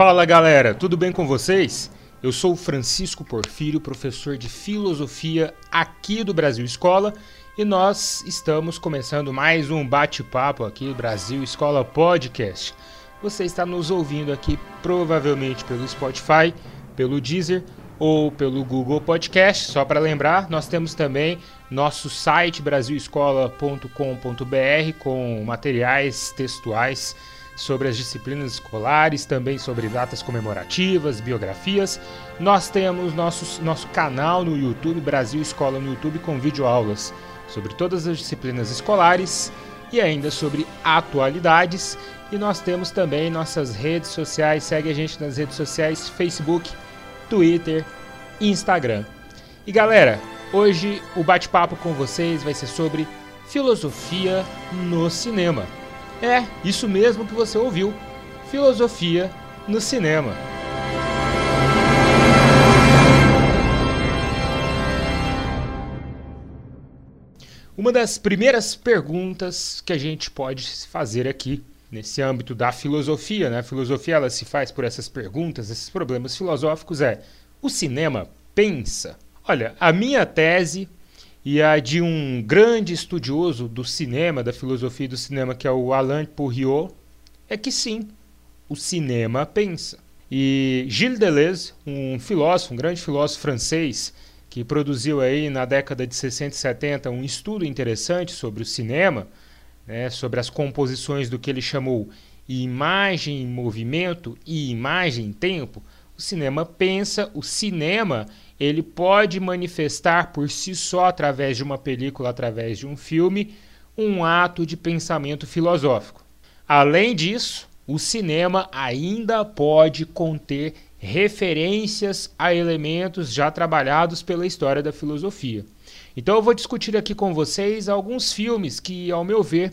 Fala galera, tudo bem com vocês? Eu sou Francisco Porfírio, professor de filosofia aqui do Brasil Escola e nós estamos começando mais um bate-papo aqui do Brasil Escola Podcast. Você está nos ouvindo aqui provavelmente pelo Spotify, pelo Deezer ou pelo Google Podcast. Só para lembrar, nós temos também nosso site brasilescola.com.br com materiais textuais sobre as disciplinas escolares, também sobre datas comemorativas, biografias. Nós temos nosso, nosso canal no YouTube, Brasil Escola no YouTube, com videoaulas sobre todas as disciplinas escolares e ainda sobre atualidades. E nós temos também nossas redes sociais, segue a gente nas redes sociais, Facebook, Twitter Instagram. E galera, hoje o bate-papo com vocês vai ser sobre filosofia no cinema. É, isso mesmo que você ouviu: filosofia no cinema. Uma das primeiras perguntas que a gente pode fazer aqui nesse âmbito da filosofia, né? A filosofia ela se faz por essas perguntas, esses problemas filosóficos é: o cinema pensa? Olha, a minha tese e a de um grande estudioso do cinema, da filosofia do cinema, que é o Alain Pouriot, é que sim, o cinema pensa. E Gilles Deleuze, um filósofo, um grande filósofo francês, que produziu aí na década de 60 e 70 um estudo interessante sobre o cinema, né, sobre as composições do que ele chamou imagem em movimento e imagem em tempo, o cinema pensa, o cinema ele pode manifestar por si só através de uma película, através de um filme, um ato de pensamento filosófico. Além disso, o cinema ainda pode conter referências a elementos já trabalhados pela história da filosofia. Então eu vou discutir aqui com vocês alguns filmes que, ao meu ver,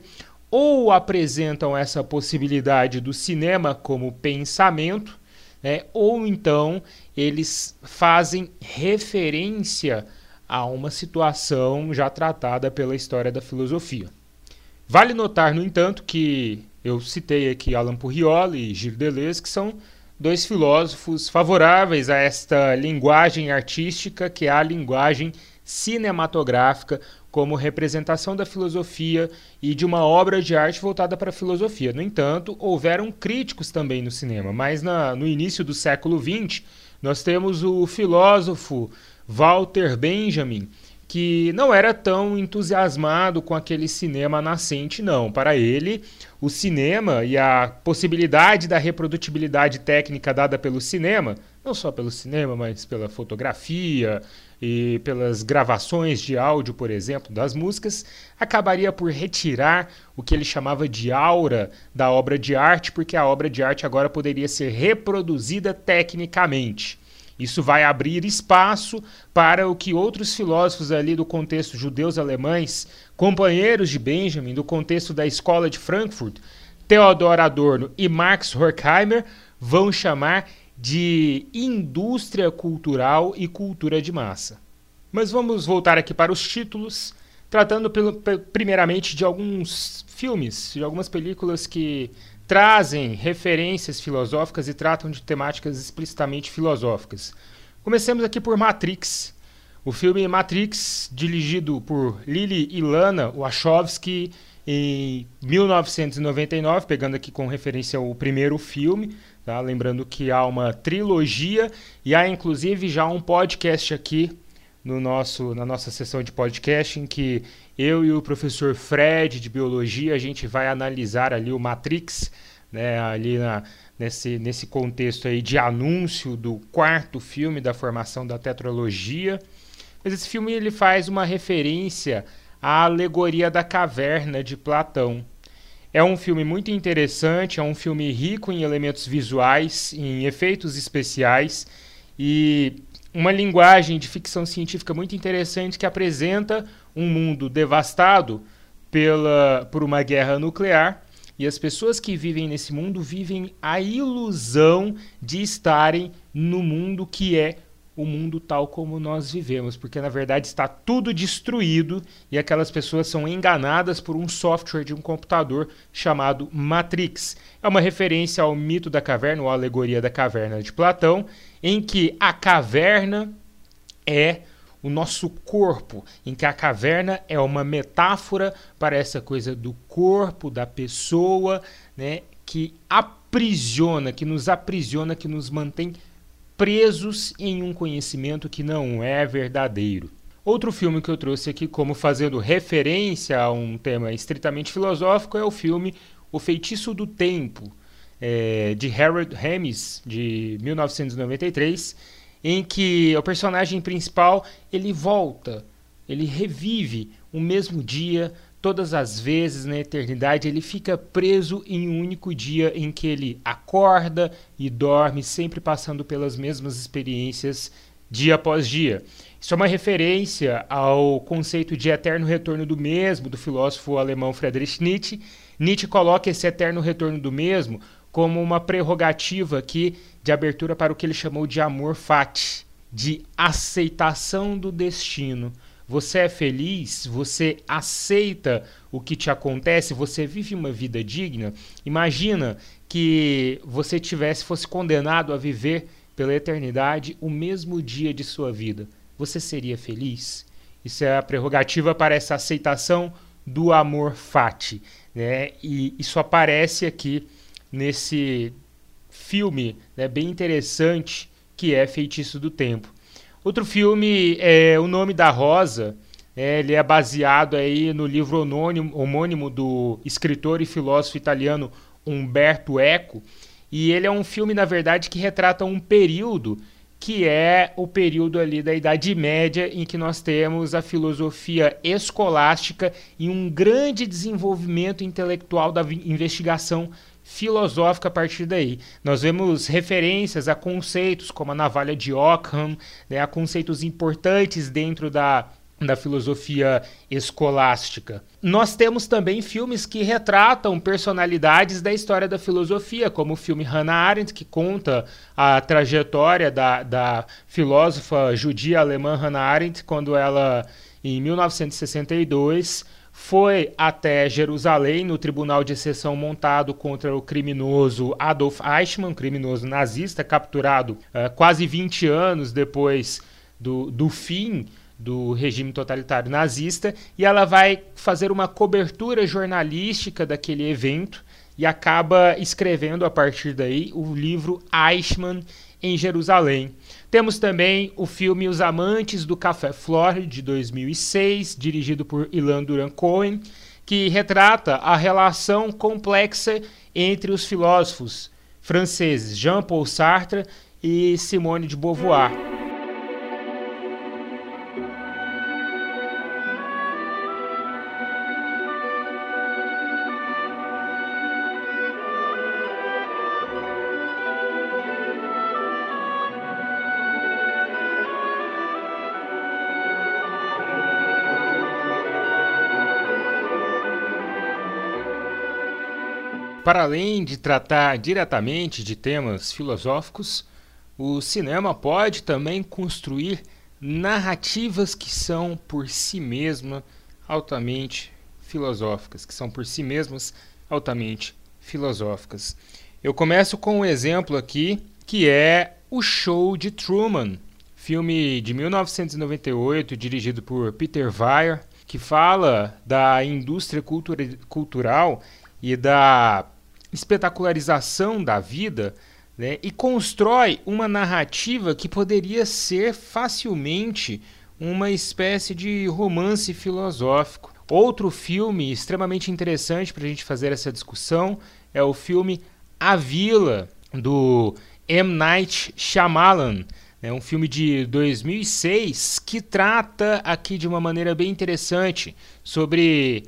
ou apresentam essa possibilidade do cinema como pensamento, né, ou então eles fazem referência a uma situação já tratada pela história da filosofia. Vale notar, no entanto, que eu citei aqui Alan Purrioli e Gilles Deleuze, que são dois filósofos favoráveis a esta linguagem artística, que é a linguagem cinematográfica, como representação da filosofia e de uma obra de arte voltada para a filosofia. No entanto, houveram críticos também no cinema, mas na, no início do século XX, nós temos o filósofo Walter Benjamin, que não era tão entusiasmado com aquele cinema nascente, não. Para ele, o cinema e a possibilidade da reprodutibilidade técnica dada pelo cinema, não só pelo cinema, mas pela fotografia e pelas gravações de áudio, por exemplo, das músicas, acabaria por retirar o que ele chamava de aura da obra de arte, porque a obra de arte agora poderia ser reproduzida tecnicamente. Isso vai abrir espaço para o que outros filósofos ali do contexto judeus alemães, companheiros de Benjamin, do contexto da escola de Frankfurt, Theodor Adorno e Max Horkheimer, vão chamar de indústria cultural e cultura de massa. Mas vamos voltar aqui para os títulos, tratando primeiramente de alguns filmes, de algumas películas que trazem referências filosóficas e tratam de temáticas explicitamente filosóficas. Comecemos aqui por Matrix. O filme Matrix, dirigido por Lily Ilana Wachowski em 1999, pegando aqui com referência ao primeiro filme, tá? lembrando que há uma trilogia e há inclusive já um podcast aqui no nosso, na nossa sessão de podcast em que eu e o professor Fred de biologia a gente vai analisar ali o Matrix, né, ali na, nesse, nesse contexto aí de anúncio do quarto filme da formação da tetralogia. Mas esse filme ele faz uma referência à alegoria da caverna de Platão. É um filme muito interessante, é um filme rico em elementos visuais, em efeitos especiais e uma linguagem de ficção científica muito interessante que apresenta um mundo devastado pela, por uma guerra nuclear e as pessoas que vivem nesse mundo vivem a ilusão de estarem no mundo que é o mundo tal como nós vivemos, porque na verdade está tudo destruído e aquelas pessoas são enganadas por um software de um computador chamado Matrix. É uma referência ao mito da caverna, ou alegoria da caverna de Platão, em que a caverna é o nosso corpo, em que a caverna é uma metáfora para essa coisa do corpo, da pessoa, né, que aprisiona, que nos aprisiona, que nos mantém presos em um conhecimento que não é verdadeiro. Outro filme que eu trouxe aqui como fazendo referência a um tema estritamente filosófico é o filme O Feitiço do Tempo, é, de Harold Ramis, de 1993, em que o personagem principal ele volta, ele revive o mesmo dia todas as vezes na eternidade, ele fica preso em um único dia em que ele acorda e dorme, sempre passando pelas mesmas experiências dia após dia. Isso é uma referência ao conceito de eterno retorno do mesmo do filósofo alemão Friedrich Nietzsche. Nietzsche coloca esse eterno retorno do mesmo como uma prerrogativa aqui de abertura para o que ele chamou de amor fati, de aceitação do destino. Você é feliz? Você aceita o que te acontece? Você vive uma vida digna? Imagina que você tivesse fosse condenado a viver pela eternidade o mesmo dia de sua vida. Você seria feliz? Isso é a prerrogativa para essa aceitação do amor fati, né? E isso aparece aqui nesse filme, né, bem interessante que é Feitiço do Tempo. Outro filme é O Nome da Rosa. É, ele é baseado aí no livro homônimo, homônimo do escritor e filósofo italiano Umberto Eco. E ele é um filme, na verdade, que retrata um período que é o período ali da Idade Média em que nós temos a filosofia escolástica e um grande desenvolvimento intelectual da investigação filosófica a partir daí. Nós vemos referências a conceitos como a navalha de Ockham, né, a conceitos importantes dentro da da filosofia escolástica. Nós temos também filmes que retratam personalidades da história da filosofia, como o filme Hannah Arendt, que conta a trajetória da, da filósofa judia alemã Hannah Arendt, quando ela, em 1962, foi até Jerusalém, no tribunal de exceção montado contra o criminoso Adolf Eichmann, criminoso nazista, capturado uh, quase 20 anos depois do, do fim do regime totalitário nazista, e ela vai fazer uma cobertura jornalística daquele evento e acaba escrevendo a partir daí o livro Eichmann em Jerusalém. Temos também o filme Os Amantes do Café Flor, de 2006, dirigido por Ilan Duran Cohen, que retrata a relação complexa entre os filósofos franceses Jean-Paul Sartre e Simone de Beauvoir. Para além de tratar diretamente de temas filosóficos, o cinema pode também construir narrativas que são por si mesmas altamente filosóficas, que são por si mesmas altamente filosóficas. Eu começo com um exemplo aqui que é O Show de Truman, filme de 1998 dirigido por Peter Weir, que fala da indústria cultura cultural e da espetacularização da vida né, e constrói uma narrativa que poderia ser facilmente uma espécie de romance filosófico. Outro filme extremamente interessante para a gente fazer essa discussão é o filme A Vila, do M. Night Shyamalan. É um filme de 2006 que trata aqui de uma maneira bem interessante sobre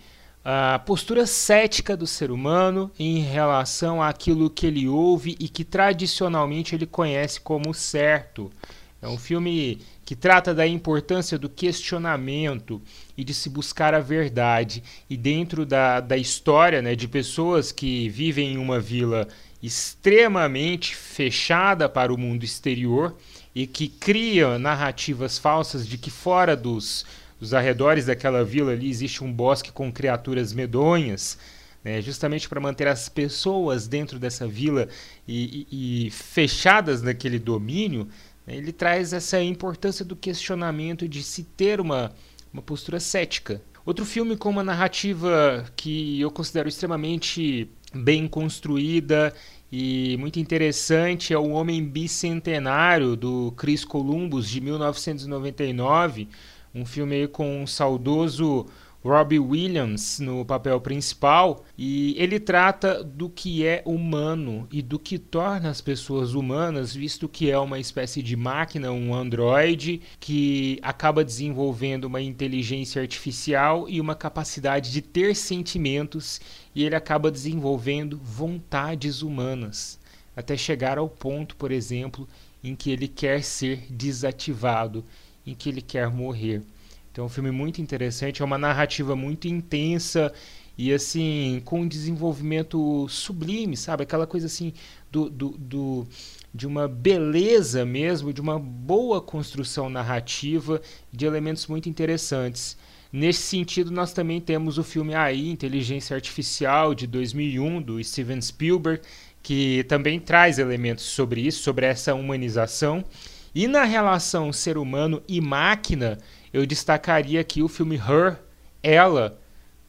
a postura cética do ser humano em relação àquilo que ele ouve e que tradicionalmente ele conhece como certo. É um filme que trata da importância do questionamento e de se buscar a verdade. E dentro da, da história né, de pessoas que vivem em uma vila extremamente fechada para o mundo exterior e que cria narrativas falsas de que fora dos, dos arredores daquela vila ali existe um bosque com criaturas medonhas, né, justamente para manter as pessoas dentro dessa vila e, e, e fechadas naquele domínio, né, ele traz essa importância do questionamento de se ter uma, uma postura cética. Outro filme com uma narrativa que eu considero extremamente bem construída e muito interessante é O Homem Bicentenário, do Chris Columbus, de 1999, um filme com um saudoso Robbie Williams no papel principal. E ele trata do que é humano e do que torna as pessoas humanas, visto que é uma espécie de máquina, um androide que acaba desenvolvendo uma inteligência artificial e uma capacidade de ter sentimentos. E ele acaba desenvolvendo vontades humanas, até chegar ao ponto, por exemplo, em que ele quer ser desativado, em que ele quer morrer. Então, é um filme muito interessante, é uma narrativa muito intensa e assim com um desenvolvimento sublime, sabe? Aquela coisa assim do, do, do, de uma beleza mesmo, de uma boa construção narrativa, de elementos muito interessantes. Nesse sentido, nós também temos o filme AI, Inteligência Artificial, de 2001, do Steven Spielberg, que também traz elementos sobre isso, sobre essa humanização. E na relação ser humano e máquina, eu destacaria aqui o filme Her, Ela,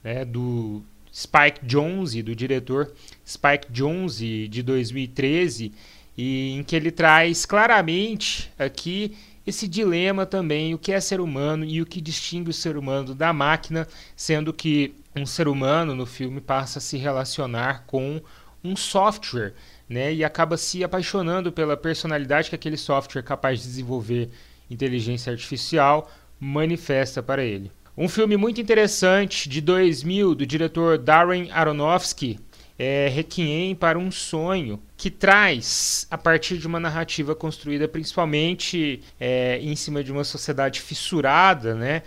né, do Spike Jonze, do diretor Spike Jonze, de 2013, e em que ele traz claramente aqui esse dilema também, o que é ser humano e o que distingue o ser humano da máquina, sendo que um ser humano no filme passa a se relacionar com um software, né, e acaba se apaixonando pela personalidade que aquele software capaz de desenvolver inteligência artificial manifesta para ele. Um filme muito interessante de 2000 do diretor Darren Aronofsky é Requiem para um Sonho, que traz, a partir de uma narrativa construída principalmente é, em cima de uma sociedade fissurada, né,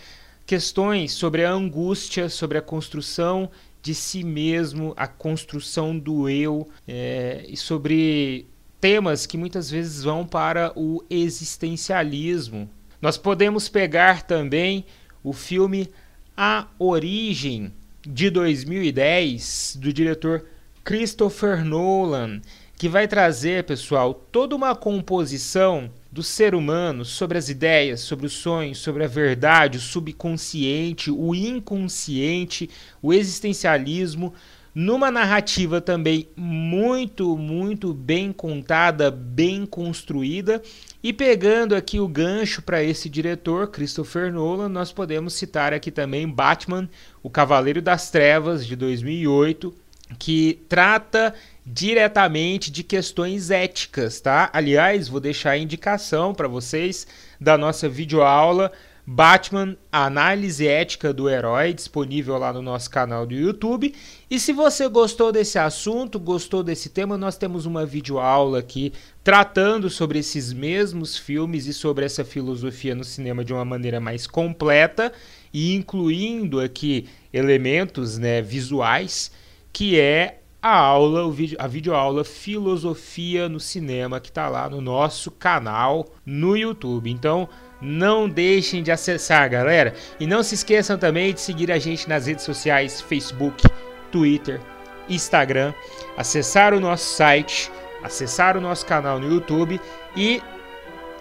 questões sobre a angústia, sobre a construção de si mesmo, a construção do eu é, e sobre temas que muitas vezes vão para o existencialismo, nós podemos pegar também o filme A Origem, de 2010, do diretor Christopher Nolan, que vai trazer, pessoal, toda uma composição do ser humano sobre as ideias, sobre os sonhos, sobre a verdade, o subconsciente, o inconsciente, o existencialismo, numa narrativa também muito, muito bem contada, bem construída. E pegando aqui o gancho para esse diretor, Christopher Nolan, nós podemos citar aqui também Batman, O Cavaleiro das Trevas, de 2008, que trata diretamente de questões éticas, tá? Aliás, vou deixar a indicação para vocês da nossa videoaula Batman, a análise ética do herói, disponível lá no nosso canal do YouTube. E se você gostou desse assunto, gostou desse tema, nós temos uma videoaula aqui tratando sobre esses mesmos filmes e sobre essa filosofia no cinema de uma maneira mais completa e incluindo aqui elementos né, visuais, que é a aula, o vídeo, a videoaula Filosofia no Cinema, que está lá no nosso canal no YouTube. Então, não deixem de acessar, galera. E não se esqueçam também de seguir a gente nas redes sociais: Facebook, Twitter, Instagram, acessar o nosso site, acessar o nosso canal no YouTube e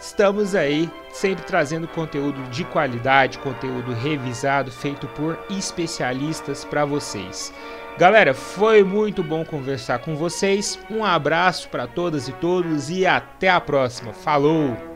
estamos aí sempre trazendo conteúdo de qualidade, conteúdo revisado, feito por especialistas para vocês. Galera, foi muito bom conversar com vocês. Um abraço para todas e todos e até a próxima. Falou!